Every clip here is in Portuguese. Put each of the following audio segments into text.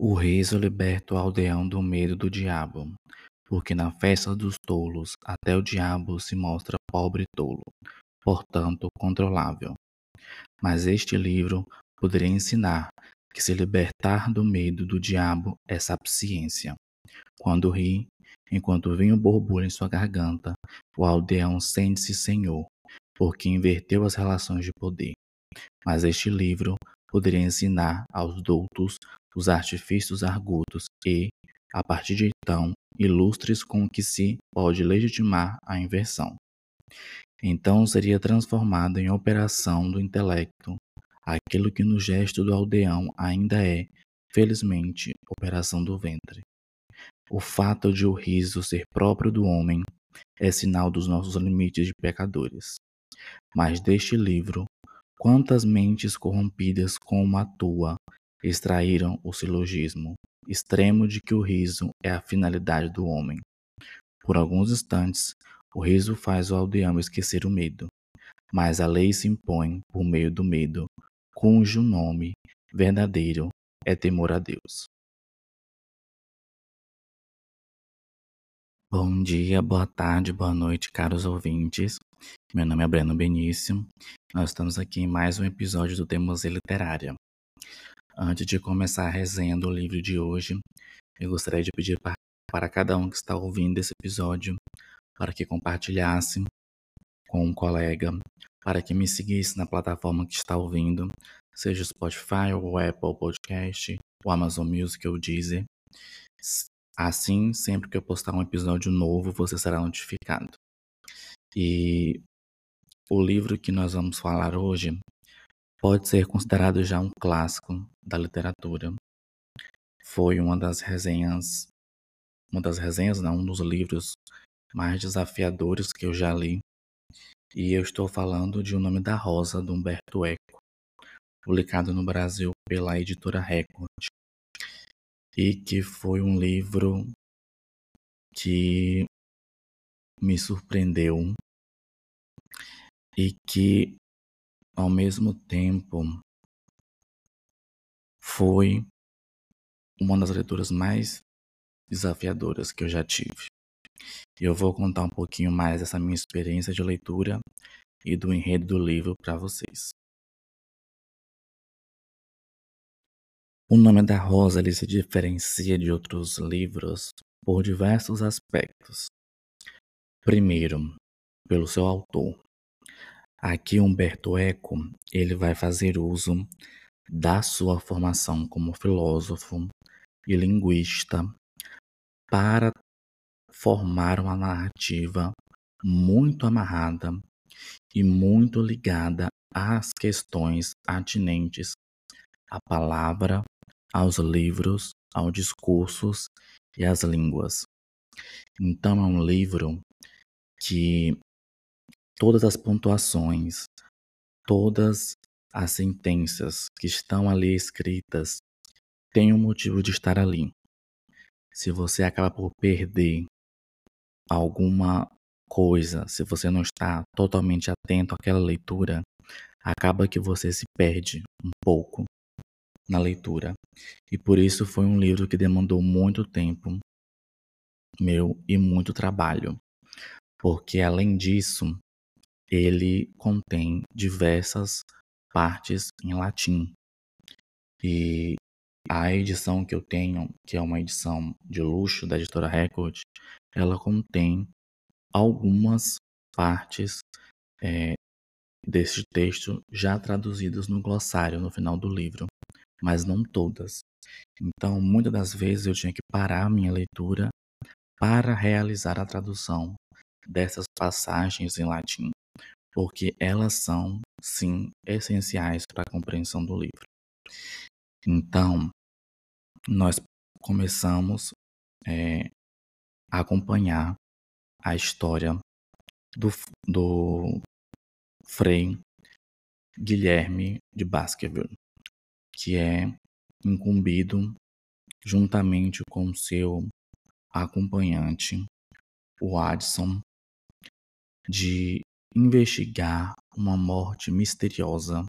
O riso liberta o aldeão do medo do diabo, porque na festa dos tolos até o diabo se mostra pobre e tolo, portanto controlável. Mas este livro poderia ensinar que se libertar do medo do diabo é sapiência. Quando ri, enquanto o vinho em sua garganta, o aldeão sente-se senhor, porque inverteu as relações de poder. Mas este livro poderia ensinar aos doutos os artifícios argutos e, a partir de então, ilustres com que se pode legitimar a inversão. Então seria transformado em operação do intelecto aquilo que no gesto do aldeão ainda é, felizmente, operação do ventre. O fato de o riso ser próprio do homem é sinal dos nossos limites de pecadores. Mas deste livro, quantas mentes corrompidas como a tua extraíram o silogismo extremo de que o riso é a finalidade do homem. Por alguns instantes, o riso faz o aldeão esquecer o medo, mas a lei se impõe por meio do medo, cujo nome verdadeiro é temor a Deus. Bom dia, boa tarde, boa noite, caros ouvintes. Meu nome é Breno Benício. Nós estamos aqui em mais um episódio do Teimosia Literária. Antes de começar a resenha do livro de hoje, eu gostaria de pedir para cada um que está ouvindo esse episódio para que compartilhasse com um colega, para que me seguisse na plataforma que está ouvindo, seja o Spotify, o Apple Podcast, o Amazon Music ou o Deezer. Assim, sempre que eu postar um episódio novo, você será notificado. E o livro que nós vamos falar hoje pode ser considerado já um clássico da literatura. Foi uma das resenhas, uma das resenhas, não, um dos livros mais desafiadores que eu já li. E eu estou falando de O Nome da Rosa, de Humberto Eco, publicado no Brasil pela editora Record. E que foi um livro que me surpreendeu e que ao mesmo tempo, foi uma das leituras mais desafiadoras que eu já tive. Eu vou contar um pouquinho mais dessa minha experiência de leitura e do enredo do livro para vocês. O nome da Rosa ele se diferencia de outros livros por diversos aspectos. Primeiro, pelo seu autor. Aqui Humberto Eco, ele vai fazer uso da sua formação como filósofo e linguista para formar uma narrativa muito amarrada e muito ligada às questões atinentes à palavra, aos livros, aos discursos e às línguas. Então é um livro que todas as pontuações, todas as sentenças que estão ali escritas têm um motivo de estar ali. Se você acaba por perder alguma coisa, se você não está totalmente atento àquela leitura, acaba que você se perde um pouco na leitura. E por isso foi um livro que demandou muito tempo meu e muito trabalho. Porque além disso, ele contém diversas partes em latim. E a edição que eu tenho, que é uma edição de luxo da editora Record, ela contém algumas partes é, desse texto já traduzidas no glossário no final do livro, mas não todas. Então, muitas das vezes eu tinha que parar a minha leitura para realizar a tradução dessas passagens em latim porque elas são, sim, essenciais para a compreensão do livro. Então, nós começamos é, a acompanhar a história do, do Frei Guilherme de Baskerville, que é incumbido juntamente com seu acompanhante, o Addison, de investigar uma morte misteriosa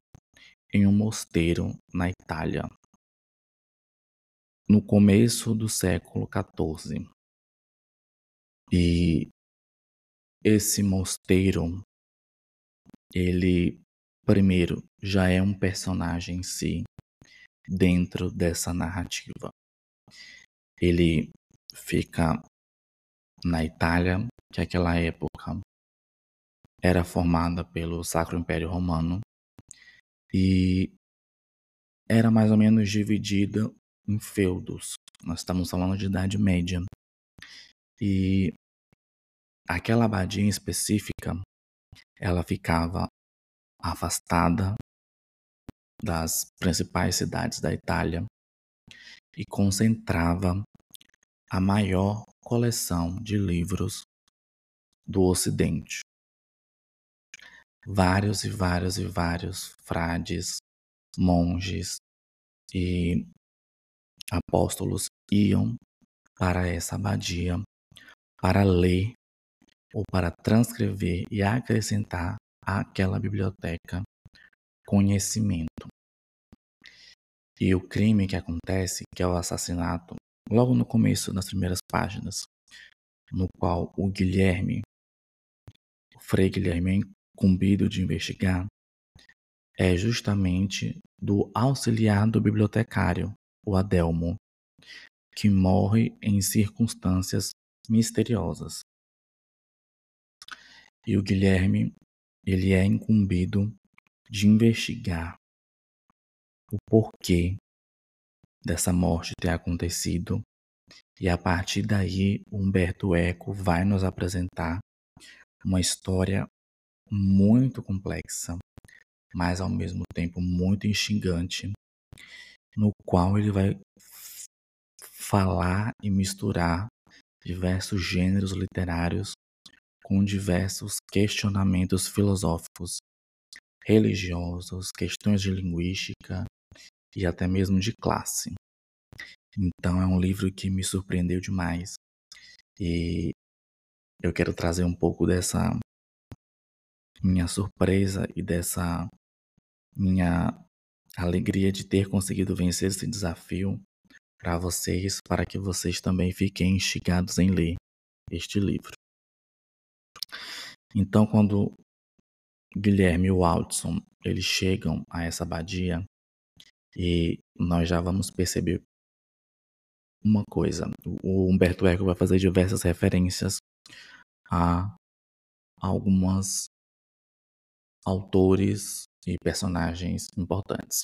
em um mosteiro na Itália. no começo do século XIV. E esse mosteiro, ele primeiro já é um personagem em si dentro dessa narrativa. Ele fica na Itália, que naquela época era formada pelo Sacro Império Romano e era mais ou menos dividida em feudos. Nós estamos falando de Idade Média. E aquela abadia específica, ela ficava afastada das principais cidades da Itália e concentrava a maior coleção de livros do Ocidente. Vários e vários e vários frades, monges e apóstolos iam para essa abadia para ler ou para transcrever e acrescentar àquela biblioteca conhecimento. E o crime que acontece, que é o assassinato, logo no começo, nas primeiras páginas, no qual o Guilherme, o Frei Guilherme, incumbido de investigar, é justamente do auxiliar do bibliotecário, o Adelmo, que morre em circunstâncias misteriosas. E o Guilherme, ele é incumbido de investigar o porquê dessa morte ter acontecido. E a partir daí, Humberto Eco vai nos apresentar uma história muito complexa, mas ao mesmo tempo muito instigante, no qual ele vai falar e misturar diversos gêneros literários com diversos questionamentos filosóficos, religiosos, questões de linguística e até mesmo de classe. Então é um livro que me surpreendeu demais e eu quero trazer um pouco dessa minha surpresa e dessa minha alegria de ter conseguido vencer esse desafio para vocês, para que vocês também fiquem instigados em ler este livro. Então, quando Guilherme e o Watson eles chegam a essa abadia e nós já vamos perceber uma coisa. O Humberto Eco vai fazer diversas referências a algumas autores e personagens importantes.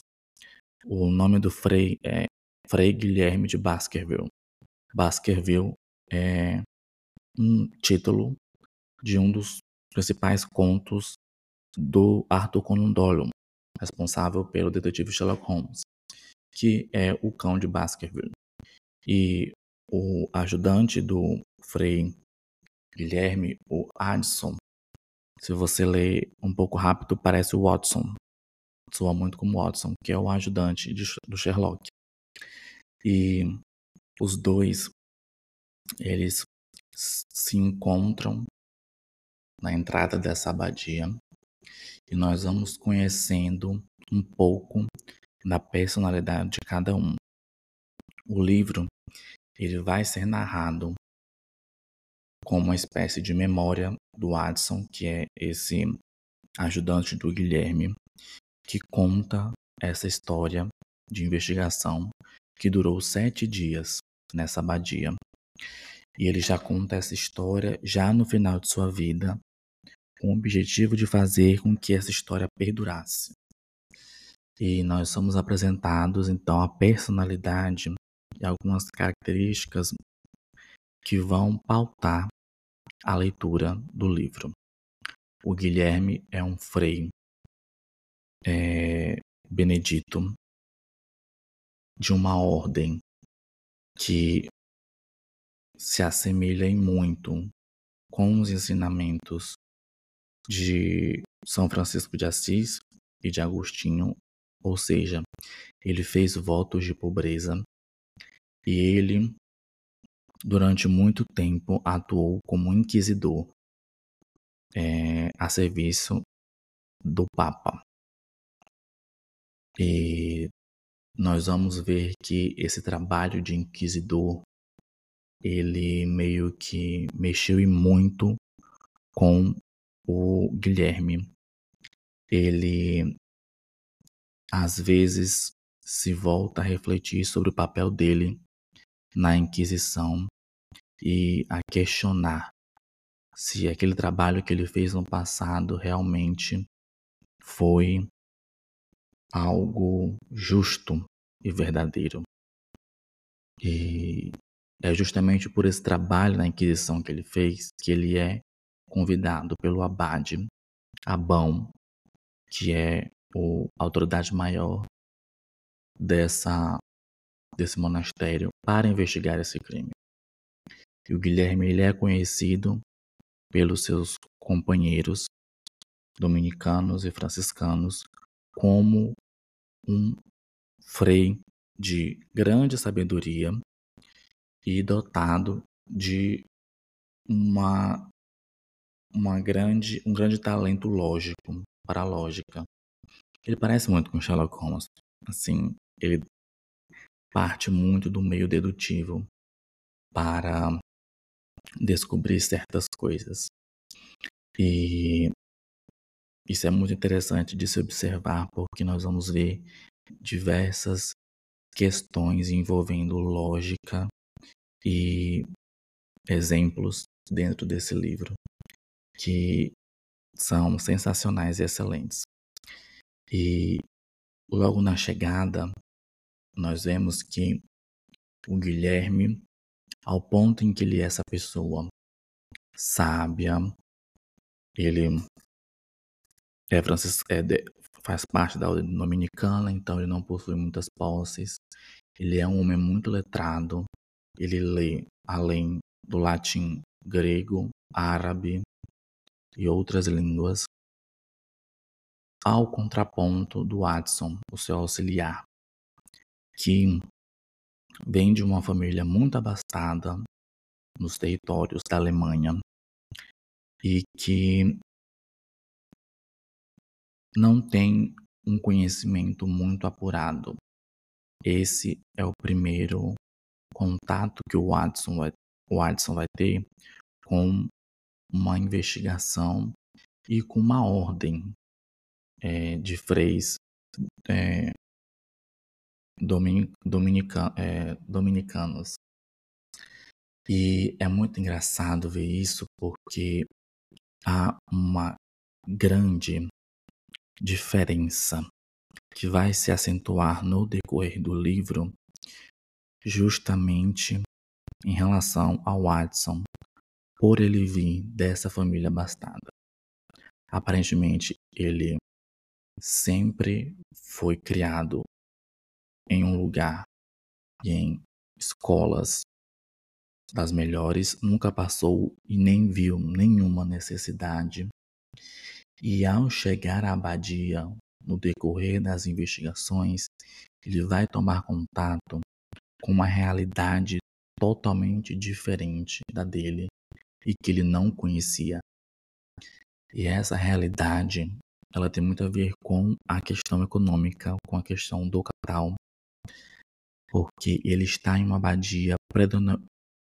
O nome do Frei é Frei Guilherme de Baskerville. Baskerville é um título de um dos principais contos do Arthur Conan Doyle, responsável pelo detetive Sherlock Holmes, que é o cão de Baskerville. E o ajudante do Frei Guilherme, o Addison, se você ler um pouco rápido, parece o Watson. Soa muito como Watson, que é o ajudante de, do Sherlock. E os dois, eles se encontram na entrada dessa abadia e nós vamos conhecendo um pouco da personalidade de cada um. O livro ele vai ser narrado como uma espécie de memória do Adson, que é esse ajudante do Guilherme, que conta essa história de investigação que durou sete dias nessa abadia. E ele já conta essa história já no final de sua vida, com o objetivo de fazer com que essa história perdurasse. E nós somos apresentados então a personalidade e algumas características que vão pautar a leitura do livro. O Guilherme é um frei é, benedito de uma ordem que se assemelha em muito com os ensinamentos de São Francisco de Assis e de Agostinho, ou seja, ele fez votos de pobreza e ele, durante muito tempo, atuou como inquisidor é, a serviço do Papa. E nós vamos ver que esse trabalho de inquisidor ele meio que mexeu e muito com o Guilherme. Ele às vezes se volta a refletir sobre o papel dele na Inquisição e a questionar se aquele trabalho que ele fez no passado realmente foi algo justo e verdadeiro. E é justamente por esse trabalho na Inquisição que ele fez que ele é convidado pelo abade Abão, que é o, a autoridade maior dessa, desse monastério, para investigar esse crime. E o Guilherme ele é conhecido pelos seus companheiros dominicanos e franciscanos como um frei de grande sabedoria e dotado de uma, uma grande, um grande talento lógico para a lógica. Ele parece muito com Sherlock Holmes. Assim, ele parte muito do meio dedutivo para descobrir certas coisas. E isso é muito interessante de se observar porque nós vamos ver diversas questões envolvendo lógica e exemplos dentro desse livro que são sensacionais e excelentes. E logo na chegada, nós vemos que o Guilherme, ao ponto em que ele é essa pessoa sábia, ele é, Francis, é de, faz parte da ordem dominicana, então ele não possui muitas posses. Ele é um homem muito letrado. Ele lê além do latim, grego, árabe e outras línguas. Ao contraponto do Watson, o seu auxiliar, que vem de uma família muito abastada nos territórios da Alemanha e que não tem um conhecimento muito apurado. Esse é o primeiro contato que o Watson vai, o Watson vai ter com uma investigação e com uma ordem é, de freis é, dominica, é, dominicanos. E é muito engraçado ver isso porque há uma grande diferença que vai se acentuar no decorrer do livro, justamente em relação ao Watson, por ele vir dessa família abastada. Aparentemente, ele sempre foi criado em um lugar e em escolas das melhores, nunca passou e nem viu nenhuma necessidade e ao chegar à abadia, no decorrer das investigações, ele vai tomar contato com uma realidade totalmente diferente da dele e que ele não conhecia. E essa realidade, ela tem muito a ver com a questão econômica, com a questão do capital, porque ele está em uma abadia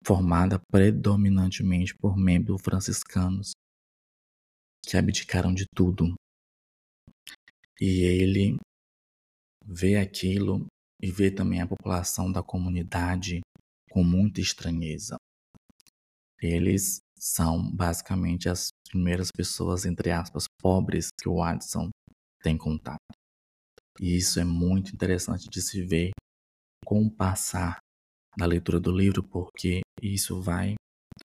formada predominantemente por membros franciscanos que abdicaram de tudo. E ele vê aquilo e vê também a população da comunidade com muita estranheza. Eles são basicamente as primeiras pessoas, entre aspas, pobres que o Watson tem contato. E isso é muito interessante de se ver com o passar da leitura do livro, porque isso vai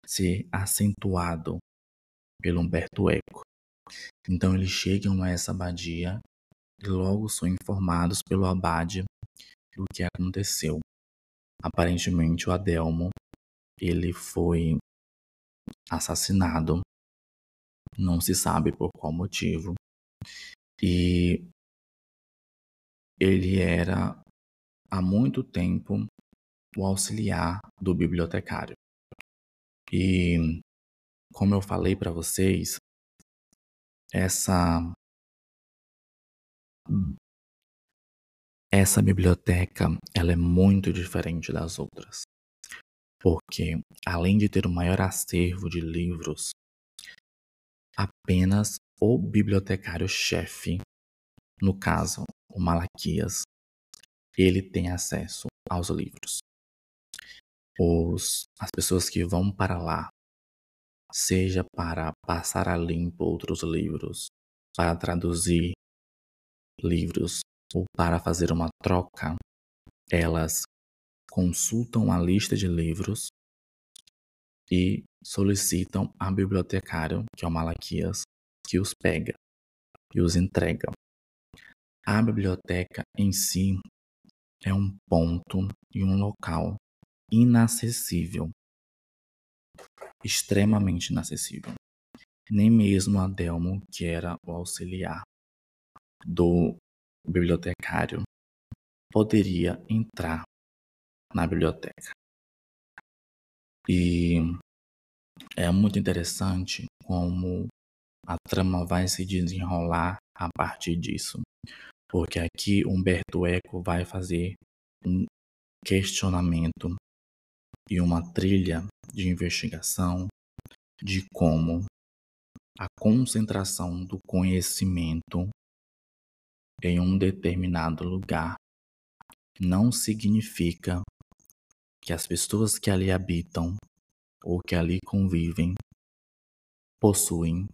ser acentuado pelo Humberto Eco. Então eles chegam a essa abadia e logo são informados pelo abade do que aconteceu. Aparentemente o Adelmo ele foi assassinado, não se sabe por qual motivo, e ele era há muito tempo o auxiliar do bibliotecário. E como eu falei para vocês, essa essa biblioteca ela é muito diferente das outras, porque além de ter o maior acervo de livros, apenas o bibliotecário-chefe, no caso o Malaquias, ele tem acesso aos livros. Os, as pessoas que vão para lá, seja para passar a limpo outros livros, para traduzir livros ou para fazer uma troca, elas consultam a lista de livros e solicitam a bibliotecário, que é o Malaquias, que os pega e os entrega. A biblioteca em si é um ponto e um local inacessível, extremamente inacessível. Nem mesmo Adelmo, que era o auxiliar do bibliotecário, poderia entrar na biblioteca. E é muito interessante como a trama vai se desenrolar a partir disso. Porque aqui Humberto Eco vai fazer um questionamento e uma trilha de investigação de como a concentração do conhecimento em um determinado lugar não significa que as pessoas que ali habitam ou que ali convivem possuem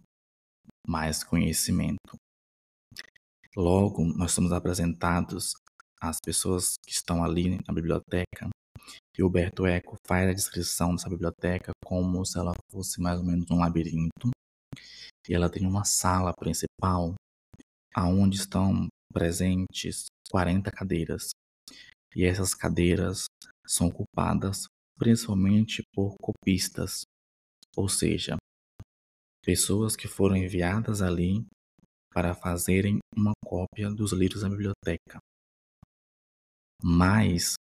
mais conhecimento. Logo, nós somos apresentados às pessoas que estão ali na biblioteca. Alberto Eco faz a descrição dessa biblioteca como se ela fosse mais ou menos um labirinto. E ela tem uma sala principal aonde estão presentes 40 cadeiras. E essas cadeiras são ocupadas principalmente por copistas, ou seja, pessoas que foram enviadas ali para fazerem uma cópia dos livros da biblioteca. Mas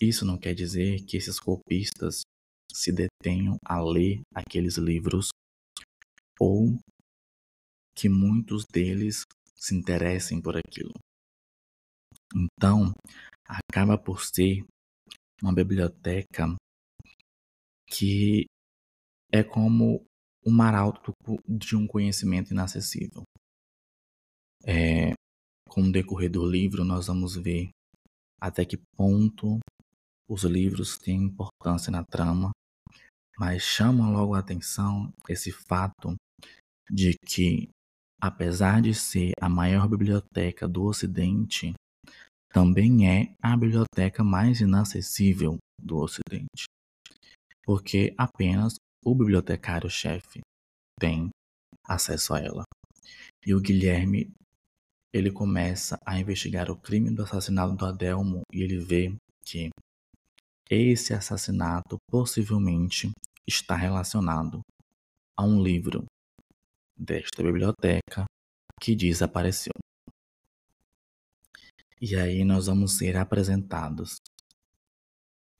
isso não quer dizer que esses copistas se detenham a ler aqueles livros ou que muitos deles se interessem por aquilo. Então, acaba por ser uma biblioteca que é como o mar alto de um conhecimento inacessível. É, com o decorrer do livro, nós vamos ver até que ponto os livros têm importância na trama, mas chama logo a atenção esse fato de que, apesar de ser a maior biblioteca do Ocidente, também é a biblioteca mais inacessível do Ocidente, porque apenas o bibliotecário-chefe tem acesso a ela. E o Guilherme, ele começa a investigar o crime do assassinato do Adelmo e ele vê que esse assassinato possivelmente está relacionado a um livro desta biblioteca que desapareceu. E aí nós vamos ser apresentados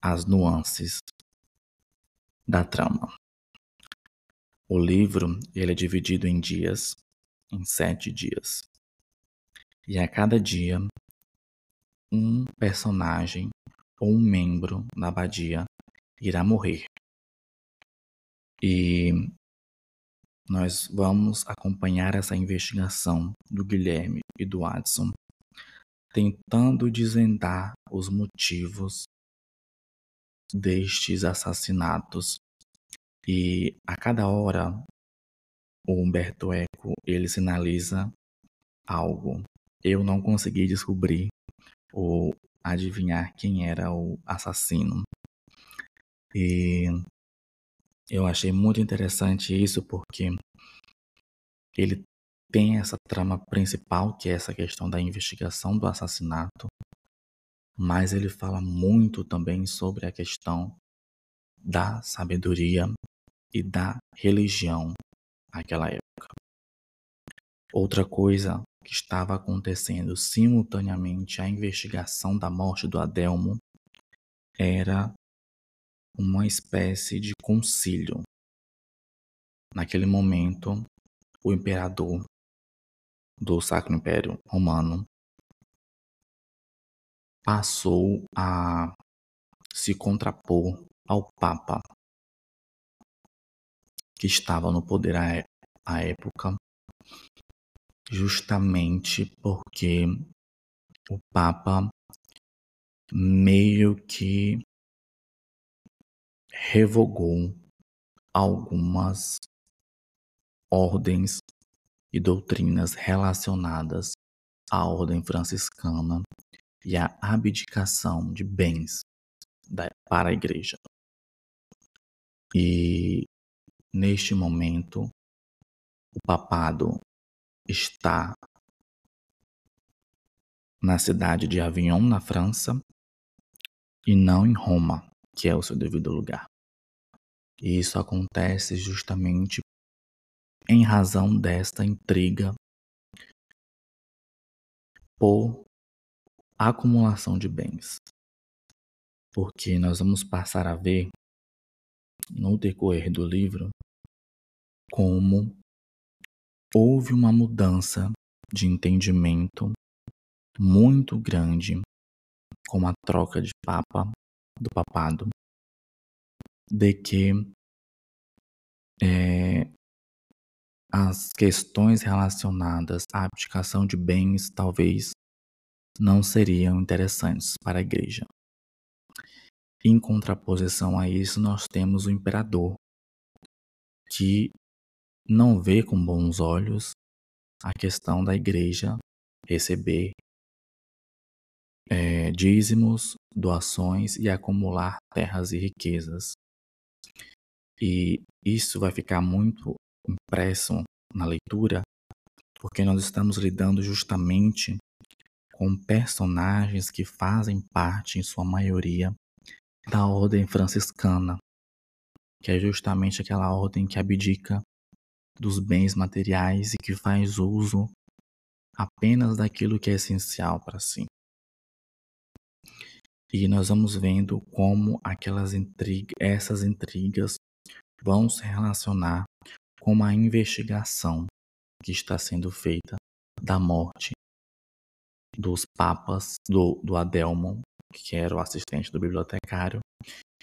as nuances da trama. O livro ele é dividido em dias, em sete dias. E a cada dia, um personagem ou um membro da abadia irá morrer. E nós vamos acompanhar essa investigação do Guilherme e do Adson tentando desvendar os motivos destes assassinatos. E a cada hora o Humberto Eco ele sinaliza algo. Eu não consegui descobrir ou adivinhar quem era o assassino. E eu achei muito interessante isso porque ele tem essa trama principal, que é essa questão da investigação do assassinato, mas ele fala muito também sobre a questão da sabedoria e da religião naquela época. Outra coisa que estava acontecendo simultaneamente à investigação da morte do Adelmo era uma espécie de concílio. Naquele momento, o imperador do Sacro Império Romano, passou a se contrapor ao Papa, que estava no poder à época, justamente porque o Papa meio que revogou algumas ordens e doutrinas relacionadas à ordem franciscana e à abdicação de bens para a igreja. E neste momento, o papado está na cidade de Avignon, na França, e não em Roma, que é o seu devido lugar. E isso acontece justamente em razão desta intriga por acumulação de bens. Porque nós vamos passar a ver no decorrer do livro como houve uma mudança de entendimento muito grande com a troca de papa do papado de que é, as questões relacionadas à abdicação de bens talvez não seriam interessantes para a igreja. Em contraposição a isso, nós temos o imperador, que não vê com bons olhos a questão da igreja receber é, dízimos, doações e acumular terras e riquezas. E isso vai ficar muito impresso na leitura, porque nós estamos lidando justamente com personagens que fazem parte, em sua maioria, da ordem franciscana, que é justamente aquela ordem que abdica dos bens materiais e que faz uso apenas daquilo que é essencial para si. E nós vamos vendo como aquelas intrigas, essas intrigas vão se relacionar com a investigação que está sendo feita da morte dos papas, do, do Adelmo, que era o assistente do bibliotecário,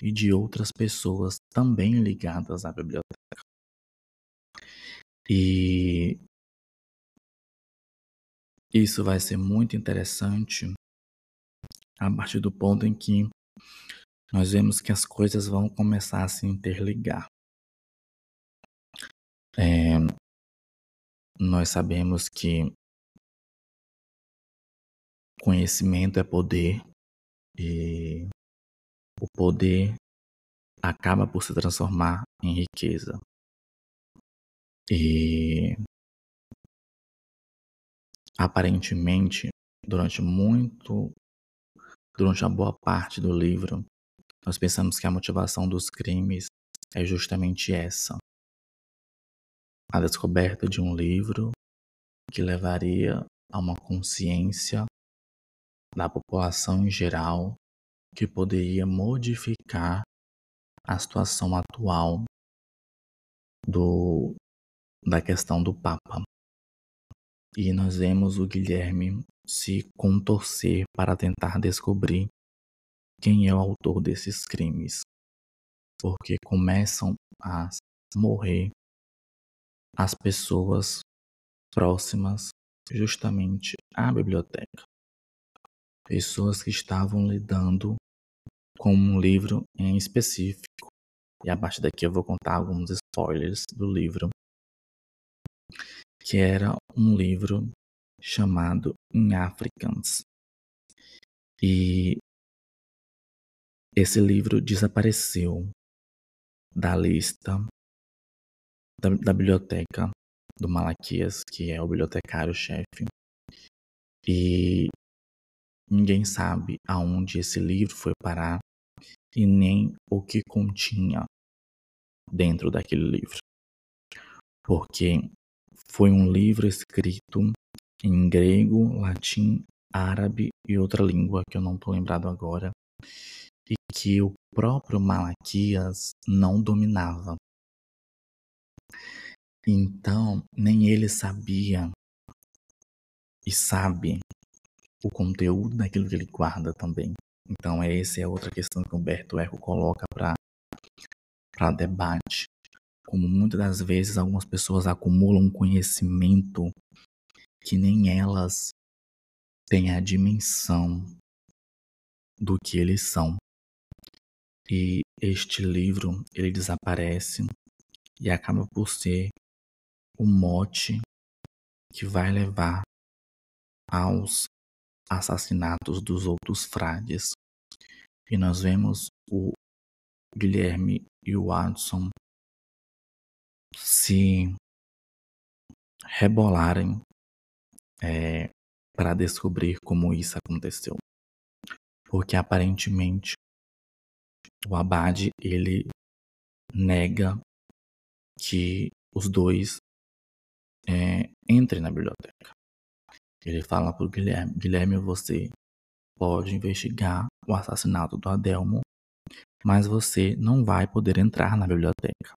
e de outras pessoas também ligadas à biblioteca. E isso vai ser muito interessante a partir do ponto em que nós vemos que as coisas vão começar a se interligar. É, nós sabemos que conhecimento é poder e o poder acaba por se transformar em riqueza. E aparentemente, durante muito, durante a boa parte do livro, nós pensamos que a motivação dos crimes é justamente essa: a descoberta de um livro que levaria a uma consciência da população em geral que poderia modificar a situação atual do, da questão do Papa. E nós vemos o Guilherme se contorcer para tentar descobrir quem é o autor desses crimes, porque começam a morrer as pessoas próximas justamente à biblioteca. Pessoas que estavam lidando com um livro em específico. E a partir daqui eu vou contar alguns spoilers do livro, que era um livro chamado In Africans. E esse livro desapareceu da lista da, da biblioteca do Malaquias, que é o bibliotecário-chefe. E ninguém sabe aonde esse livro foi parar e nem o que continha dentro daquele livro. Porque foi um livro escrito em grego, latim, árabe e outra língua que eu não estou lembrado agora, e que o próprio Malaquias não dominava. Então, nem ele sabia e sabe o conteúdo daquilo que ele guarda também. Então, essa é outra questão que Humberto Eco coloca para debate. Como muitas das vezes algumas pessoas acumulam conhecimento que nem elas têm a dimensão do que eles são. E este livro, ele desaparece e acaba por ser o mote que vai levar aos assassinatos dos outros frades. E nós vemos o Guilherme e o Watson se rebolarem é, para descobrir como isso aconteceu. Porque aparentemente o Abade ele nega que os dois é, entrem na biblioteca. Ele fala para o Guilherme: Guilherme, você pode investigar o assassinato do Adelmo, mas você não vai poder entrar na biblioteca.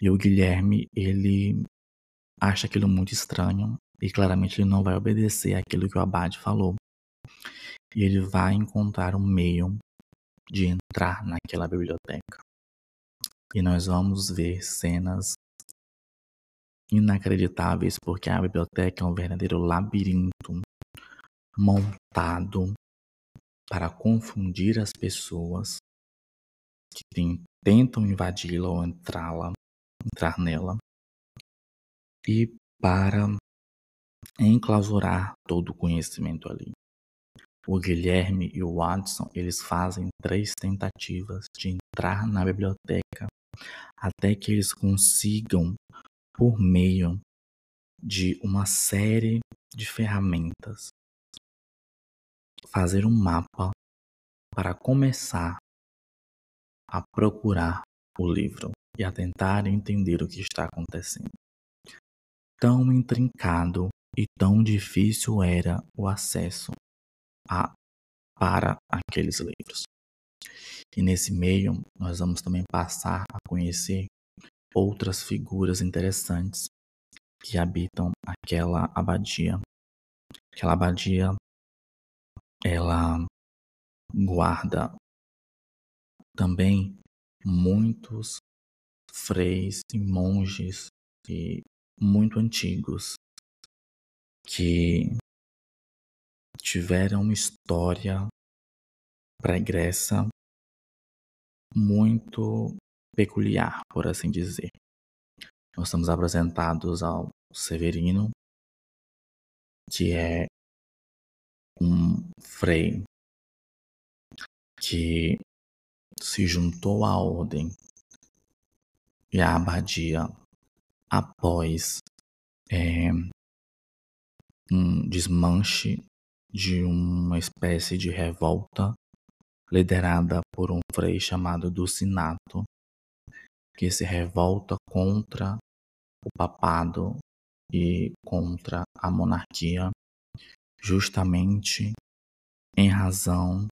E o Guilherme, ele acha aquilo muito estranho e claramente ele não vai obedecer aquilo que o Abade falou. E ele vai encontrar um meio de entrar naquela biblioteca. E nós vamos ver cenas inacreditáveis, porque a biblioteca é um verdadeiro labirinto montado para confundir as pessoas que tentam invadi-la ou entrá-la, entrar nela, e para enclausurar todo o conhecimento ali. O Guilherme e o Watson, eles fazem três tentativas de entrar na biblioteca até que eles consigam, por meio de uma série de ferramentas, fazer um mapa para começar a procurar o livro e a tentar entender o que está acontecendo. Tão intrincado e tão difícil era o acesso a, para aqueles livros. E nesse meio, nós vamos também passar a conhecer outras figuras interessantes que habitam aquela abadia. Aquela abadia, ela guarda também muitos freis e monges e muito antigos que tiveram uma história pregressa muito peculiar, por assim dizer. Nós estamos apresentados ao Severino, que é um frei que se juntou à ordem e à abadia após é, um desmanche de uma espécie de revolta liderada por um frei chamado Dulcinato, que se revolta contra o papado e contra a monarquia, justamente em razão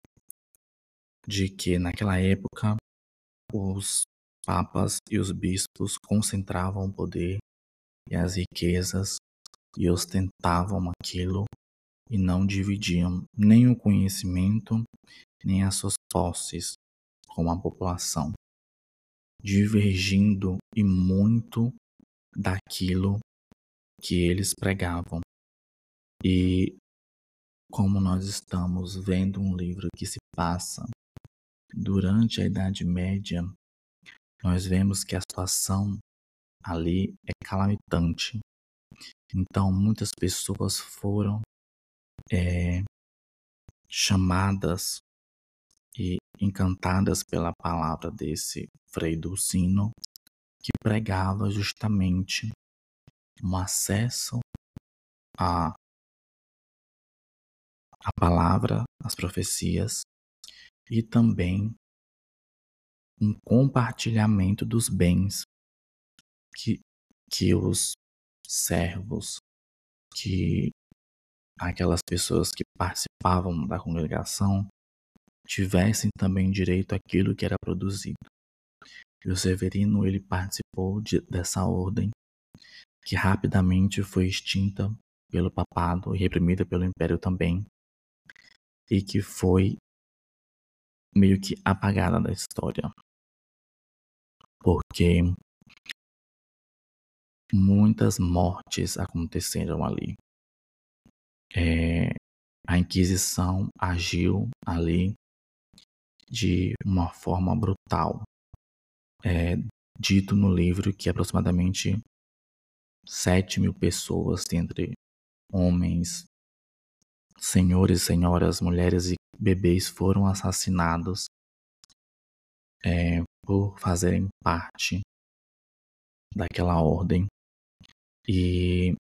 de que naquela época os papas e os bispos concentravam o poder e as riquezas e ostentavam aquilo e não dividiam nem o conhecimento nem as suas posses com a população, divergindo e muito daquilo que eles pregavam. E como nós estamos vendo um livro que se passa durante a Idade Média, nós vemos que a situação ali é calamitante. Então, muitas pessoas foram é, chamadas e encantadas pela palavra desse Frei Dulcino, que pregava justamente um acesso à, à palavra, às profecias e também um compartilhamento dos bens que, que os servos, que aquelas pessoas que participavam da congregação tivessem também direito àquilo que era produzido. E o Severino ele participou de, dessa ordem que rapidamente foi extinta pelo papado e reprimida pelo império também, e que foi meio que apagada da história. Porque muitas mortes aconteceram ali. É, a Inquisição agiu ali de uma forma brutal. É dito no livro que aproximadamente 7 mil pessoas, entre homens, senhores, senhoras, mulheres e bebês, foram assassinados é, por fazerem parte daquela ordem. E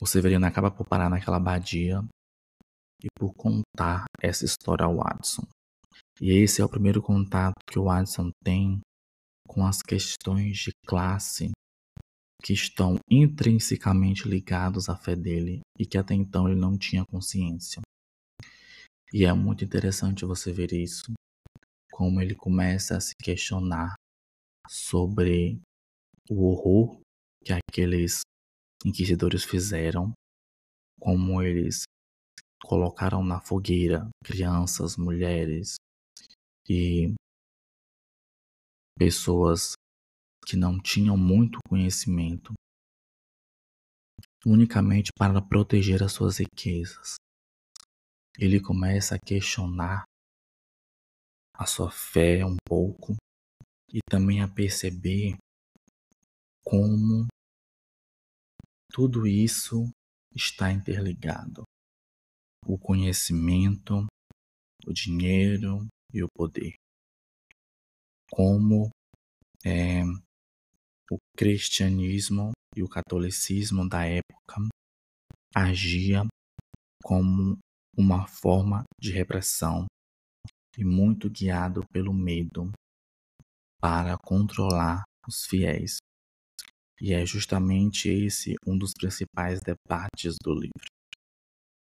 o Severino acaba por parar naquela abadia e por contar essa história ao Watson. E esse é o primeiro contato que o Watson tem com as questões de classe que estão intrinsecamente ligados à fé dele e que até então ele não tinha consciência. E é muito interessante você ver isso, como ele começa a se questionar sobre o horror que aqueles inquisidores fizeram, como eles colocaram na fogueira crianças, mulheres e pessoas que não tinham muito conhecimento, unicamente para proteger as suas riquezas. Ele começa a questionar a sua fé um pouco e também a perceber como tudo isso está interligado. O conhecimento, o dinheiro e o poder. Como é, o cristianismo e o catolicismo da época agia como uma forma de repressão e muito guiado pelo medo para controlar os fiéis. E é justamente esse um dos principais debates do livro.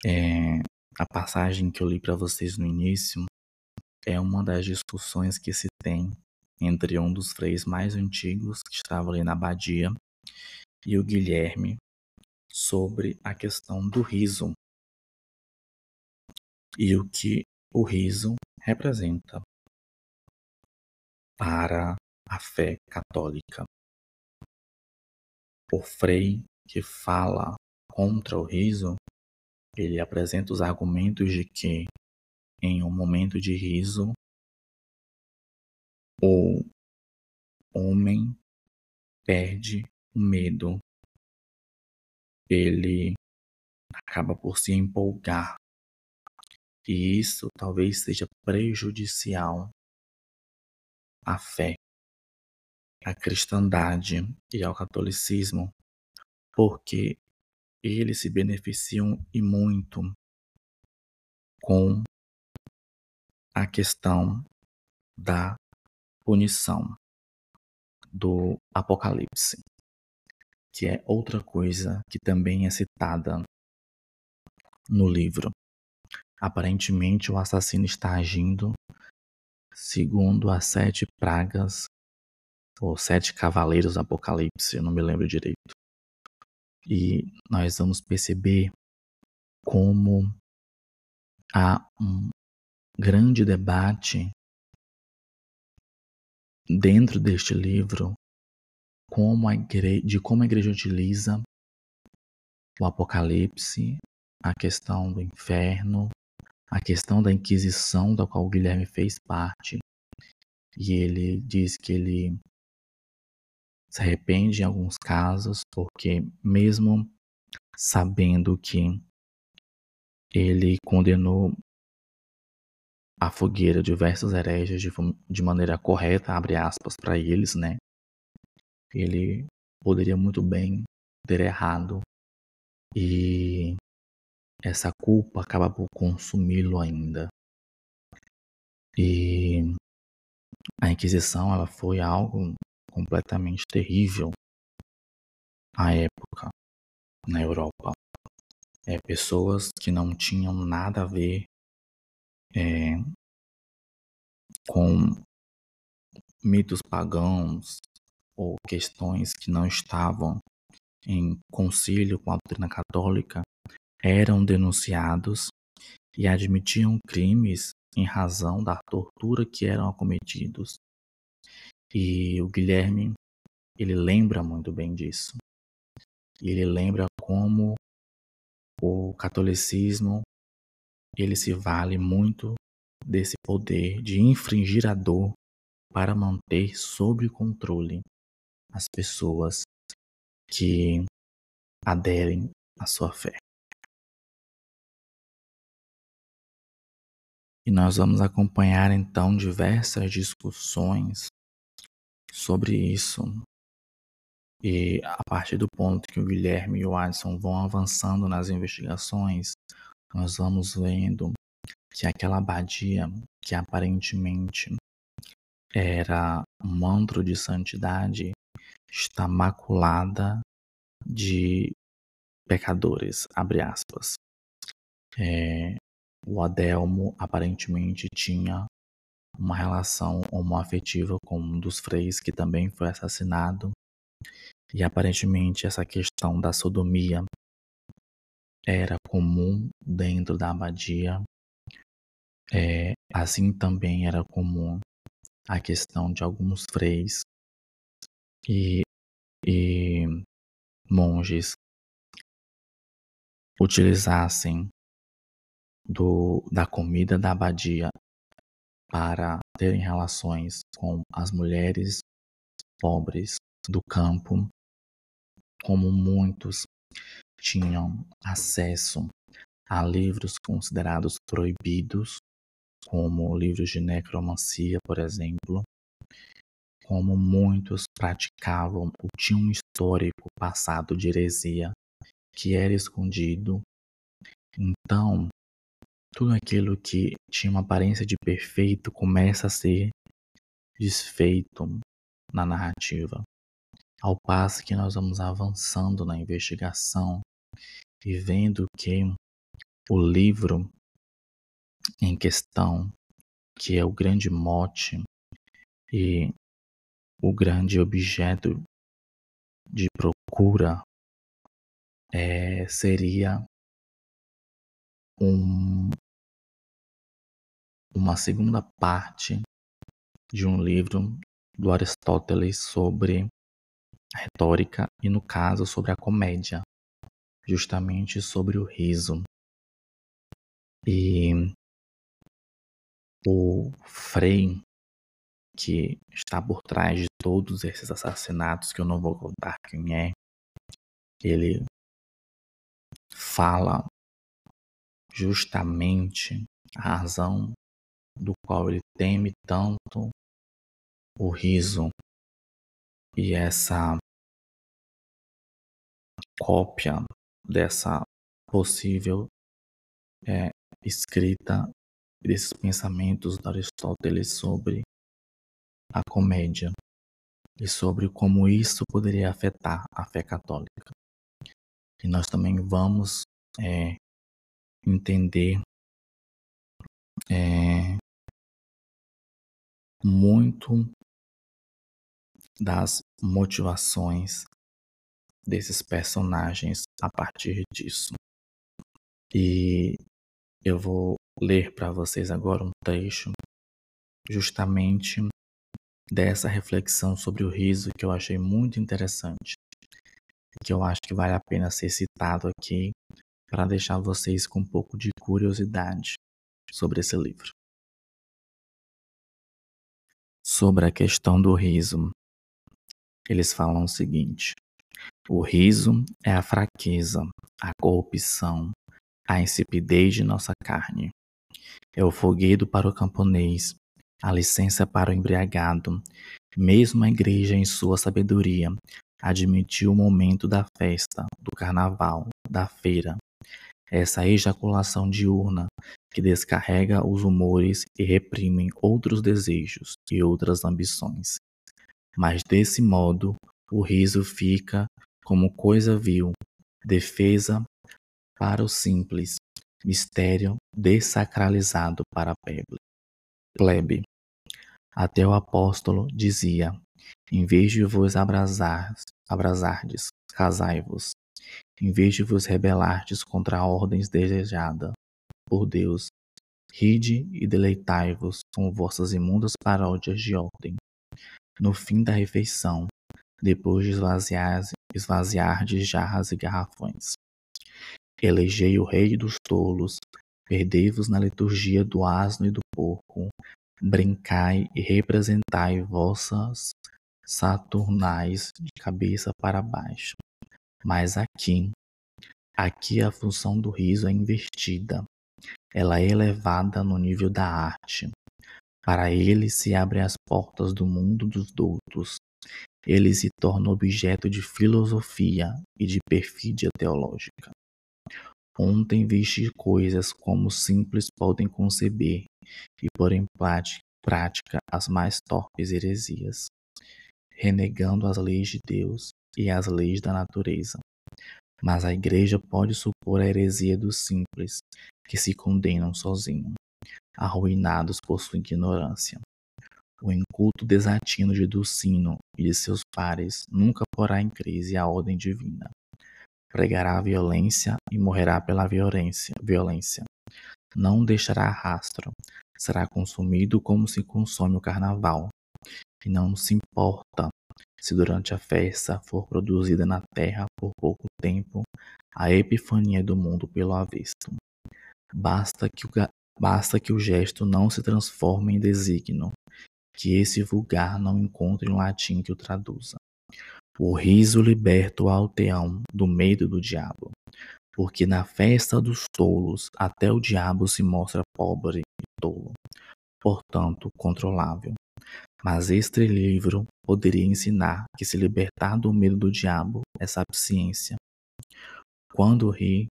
É, a passagem que eu li para vocês no início é uma das discussões que se tem entre um dos freis mais antigos que estava ali na abadia e o Guilherme sobre a questão do riso e o que o riso representa para a fé católica. O frei que fala contra o riso, ele apresenta os argumentos de que em um momento de riso o homem perde o medo. Ele acaba por se empolgar. E isso talvez seja prejudicial à fé, à cristandade e ao catolicismo, porque eles se beneficiam e muito com a questão da punição do Apocalipse, que é outra coisa que também é citada no livro. Aparentemente, o assassino está agindo segundo as sete pragas ou sete cavaleiros do Apocalipse, eu não me lembro direito. E nós vamos perceber como há um grande debate dentro deste livro como igreja, de como a igreja utiliza o Apocalipse, a questão do inferno, a questão da Inquisição, da qual o Guilherme fez parte. E ele diz que ele se arrepende em alguns casos, porque mesmo sabendo que ele condenou a fogueira diversos hereges de, de maneira correta, abre aspas para eles, né? Ele poderia muito bem ter errado e essa culpa acaba por consumi-lo ainda. E a Inquisição ela foi algo completamente terrível à época na Europa. É, pessoas que não tinham nada a ver é, com mitos pagãos ou questões que não estavam em concílio com a doutrina católica eram denunciados e admitiam crimes em razão da tortura que eram acometidos. E o Guilherme, ele lembra muito bem disso. Ele lembra como o catolicismo ele se vale muito desse poder de infringir a dor para manter sob controle as pessoas que aderem à sua fé. E nós vamos acompanhar então diversas discussões sobre isso. E a partir do ponto que o Guilherme e o Adson vão avançando nas investigações, nós vamos vendo que aquela abadia, que aparentemente era um manto de santidade, está maculada de pecadores, abre aspas. É, o Adelmo aparentemente tinha uma relação homoafetiva com um dos freis que também foi assassinado. E aparentemente essa questão da sodomia era comum dentro da abadia. É, assim também era comum a questão de alguns freis e, e monges utilizassem do, da comida da abadia para terem relações com as mulheres pobres do campo, como muitos tinham acesso a livros considerados proibidos, como livros de necromancia, por exemplo, como muitos praticavam ou tinham um histórico passado de heresia que era escondido. Então, tudo aquilo que tinha uma aparência de perfeito começa a ser desfeito na narrativa. Ao passo que nós vamos avançando na investigação e vendo que o livro em questão, que é o grande mote e o grande objeto de procura, é, seria um, uma segunda parte de um livro do Aristóteles sobre retórica e, no caso, sobre a comédia, justamente sobre o riso. E o Frei, que está por trás de todos esses assassinatos, que eu não vou contar quem é, ele fala justamente a razão do qual ele teme tanto o riso e essa cópia dessa possível é, escrita desses pensamentos de Aristóteles sobre a comédia e sobre como isso poderia afetar a fé católica. E nós também vamos é, entender é, muito das motivações desses personagens a partir disso. E eu vou ler para vocês agora um trecho justamente dessa reflexão sobre o riso que eu achei muito interessante, que eu acho que vale a pena ser citado aqui para deixar vocês com um pouco de curiosidade sobre esse livro. Sobre a questão do riso, eles falam o seguinte: o riso é a fraqueza, a corrupção, a insipidez de nossa carne. É o foguedo para o camponês, a licença para o embriagado. Mesmo a igreja, em sua sabedoria, admitiu o momento da festa, do carnaval, da feira, essa ejaculação diurna que descarrega os humores e reprime outros desejos e outras ambições. Mas desse modo, o riso fica como coisa vil, defesa para o simples, mistério desacralizado para a plebe. Até o apóstolo dizia: em vez de vos abrasar, abrasardes casai-vos, em vez de vos rebelardes contra a ordem desejada por Deus, ride e deleitai-vos com vossas imundas paródias de ordem. No fim da refeição, depois de esvaziar, esvaziar de jarras e garrafões. Elegei o rei dos tolos, perdei-vos na liturgia do asno e do porco, brincai e representai vossas saturnais de cabeça para baixo. Mas aqui, aqui a função do riso é invertida. Ela é elevada no nível da arte. Para ele se abrem as portas do mundo dos doutos. Ele se torna objeto de filosofia e de perfídia teológica. Ontem visti coisas como simples podem conceber e pôr em prática as mais torpes heresias, renegando as leis de Deus e as leis da natureza. Mas a igreja pode supor a heresia dos simples, que se condenam sozinhos, arruinados por sua ignorância. O inculto desatino de Dulcino e de seus pares nunca porá em crise a ordem divina. Pregará a violência e morrerá pela violência. violência. Não deixará rastro, será consumido como se consome o carnaval, e não se importa se durante a festa for produzida na terra por pouco tempo a epifania do mundo pelo avesso. Basta que o, basta que o gesto não se transforme em desígnio, que esse vulgar não encontre um latim que o traduza. O riso liberta o alteão do medo do diabo, porque na festa dos tolos até o diabo se mostra pobre e tolo, portanto controlável. Mas este livro poderia ensinar que se libertar do medo do diabo é sapiência. Quando ri,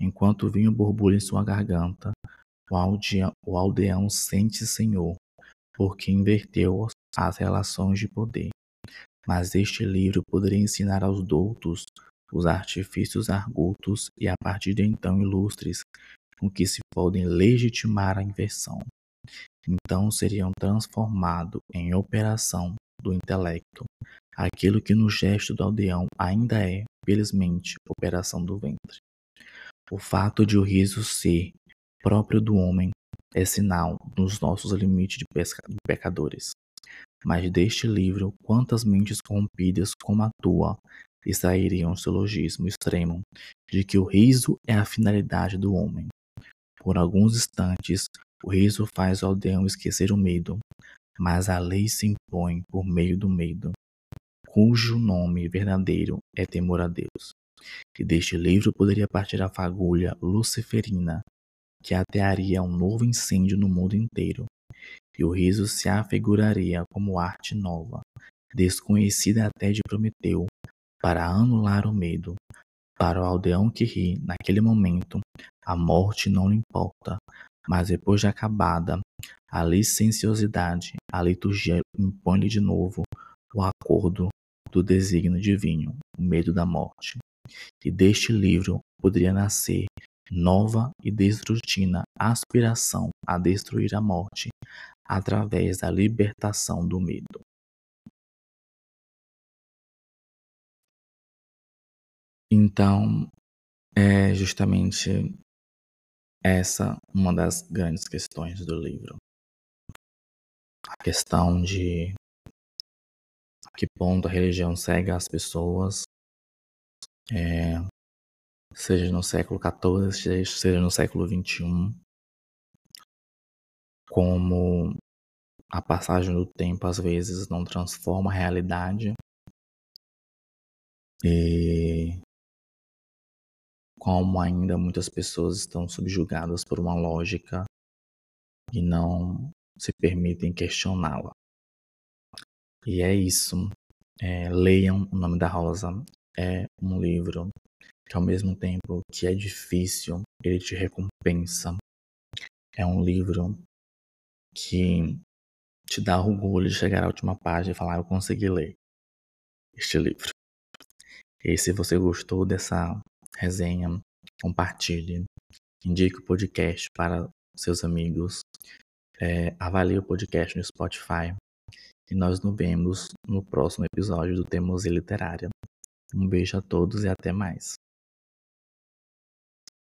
enquanto o vinho borbulha em sua garganta, o, aldeão, o aldeão sente senhor, porque inverteu as relações de poder. Mas este livro poderia ensinar aos doutos os artifícios argutos e a partir de então ilustres com que se podem legitimar a inversão então seriam transformado em operação do intelecto aquilo que no gesto do aldeão ainda é, felizmente, operação do ventre. O fato de o riso ser próprio do homem é sinal dos nossos limites de, de pecadores. Mas deste livro, quantas mentes corrompidas como a tua extrairiam o silogismo extremo de que o riso é a finalidade do homem. Por alguns instantes, o riso faz o aldeão esquecer o medo, mas a lei se impõe por meio do medo, cujo nome verdadeiro é temor a Deus. E deste livro poderia partir a fagulha luciferina, que atearia um novo incêndio no mundo inteiro, e o riso se afiguraria como arte nova, desconhecida até de Prometeu, para anular o medo. Para o aldeão que ri, naquele momento, a morte não lhe importa, mas depois de acabada a licenciosidade, a liturgia impõe-lhe de novo o acordo do desígnio divino, o medo da morte. E deste livro poderia nascer nova e destrutina aspiração a destruir a morte através da libertação do medo. Então, é justamente essa uma das grandes questões do livro. A questão de a que ponto a religião cega as pessoas, é, seja no século XIV, seja no século XXI, como a passagem do tempo às vezes não transforma a realidade e como ainda muitas pessoas estão subjugadas por uma lógica e não se permitem questioná-la. E é isso. É, leiam O Nome da Rosa. É um livro que, ao mesmo tempo que é difícil, ele te recompensa. É um livro que te dá orgulho de chegar à última página e falar: Eu consegui ler este livro. E se você gostou dessa resenha, compartilhe, indique o podcast para seus amigos, é, avalie o podcast no Spotify e nós nos vemos no próximo episódio do Teimosia Literária. Um beijo a todos e até mais.